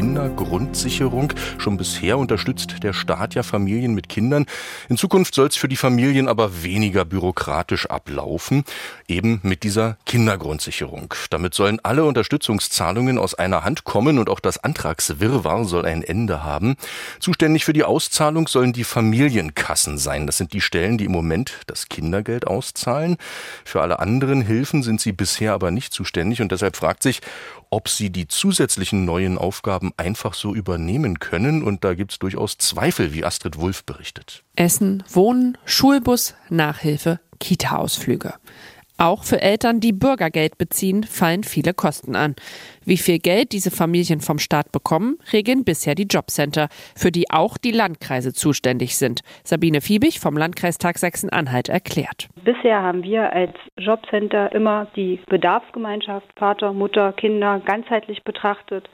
Kindergrundsicherung. Schon bisher unterstützt der Staat ja Familien mit Kindern. In Zukunft soll es für die Familien aber weniger bürokratisch ablaufen, eben mit dieser Kindergrundsicherung. Damit sollen alle Unterstützungszahlungen aus einer Hand kommen und auch das Antragswirrwarr soll ein Ende haben. Zuständig für die Auszahlung sollen die Familienkassen sein. Das sind die Stellen, die im Moment das Kindergeld auszahlen. Für alle anderen Hilfen sind sie bisher aber nicht zuständig und deshalb fragt sich, ob sie die zusätzlichen neuen Aufgaben einfach so übernehmen können. Und da gibt es durchaus Zweifel, wie Astrid Wulff berichtet. Essen, Wohnen, Schulbus, Nachhilfe, Kita-Ausflüge. Auch für Eltern, die Bürgergeld beziehen, fallen viele Kosten an. Wie viel Geld diese Familien vom Staat bekommen, regeln bisher die Jobcenter, für die auch die Landkreise zuständig sind. Sabine Fiebig vom Landkreistag Sachsen-Anhalt erklärt. Bisher haben wir als Jobcenter immer die Bedarfsgemeinschaft Vater, Mutter, Kinder ganzheitlich betrachtet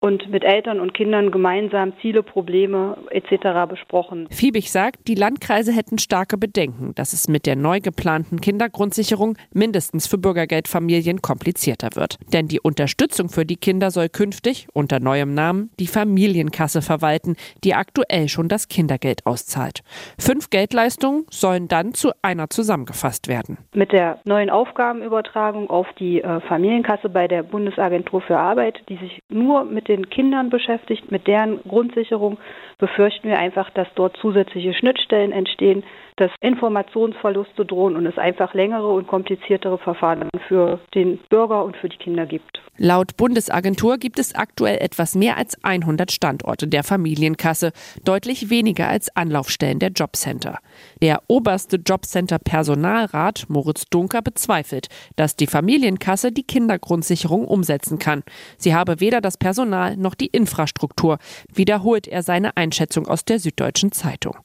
und mit Eltern und Kindern gemeinsam Ziele, Probleme etc. besprochen. Fiebig sagt, die Landkreise hätten starke Bedenken, dass es mit der neu geplanten Kindergrundsicherung mindestens für Bürgergeldfamilien komplizierter wird. Denn die Unterstützung für die Kinder soll künftig unter neuem Namen die Familienkasse verwalten, die aktuell schon das Kindergeld auszahlt. Fünf Geldleistungen sollen dann zu einer zusammengefasst werden. Mit der neuen Aufgabenübertragung auf die äh, Familienkasse bei der Bundesagentur für Arbeit, die sich nur mit den Kindern beschäftigt, mit deren Grundsicherung, befürchten wir einfach, dass dort zusätzliche Schnittstellen entstehen, dass Informationsverluste drohen und es einfach längere und kompliziertere Verfahren für den Bürger und für die Kinder gibt. Laut Bundesagentur gibt es aktuell etwas mehr als 100 Standorte der Familienkasse, deutlich weniger als Anlaufstellen der Jobcenter. Der oberste Jobcenter Personalrat Moritz Dunker bezweifelt, dass die Familienkasse die Kindergrundsicherung umsetzen kann. Sie habe weder das Personal noch die Infrastruktur, wiederholt er seine Einschätzung aus der Süddeutschen Zeitung.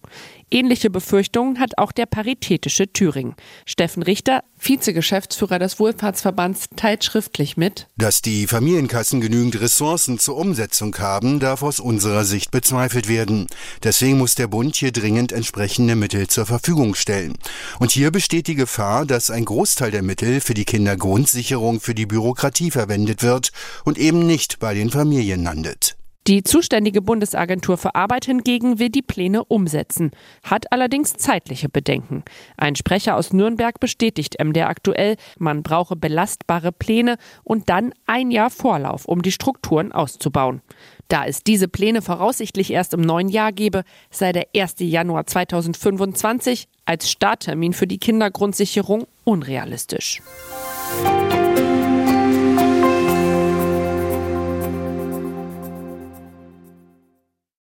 Ähnliche Befürchtungen hat auch der Paritätische Thüringen. Steffen Richter, Vizegeschäftsführer des Wohlfahrtsverbands, teilt schriftlich mit. Dass die Familienkassen genügend Ressourcen zur Umsetzung haben, darf aus unserer Sicht bezweifelt werden. Deswegen muss der Bund hier dringend entsprechende Mittel zur Verfügung stellen. Und hier besteht die Gefahr, dass ein Großteil der Mittel für die Kindergrundsicherung für die Bürokratie verwendet wird und eben nicht bei den Familien landet. Die zuständige Bundesagentur für Arbeit hingegen will die Pläne umsetzen, hat allerdings zeitliche Bedenken. Ein Sprecher aus Nürnberg bestätigt MDR aktuell, man brauche belastbare Pläne und dann ein Jahr Vorlauf, um die Strukturen auszubauen. Da es diese Pläne voraussichtlich erst im neuen Jahr gebe, sei der 1. Januar 2025 als Starttermin für die Kindergrundsicherung unrealistisch.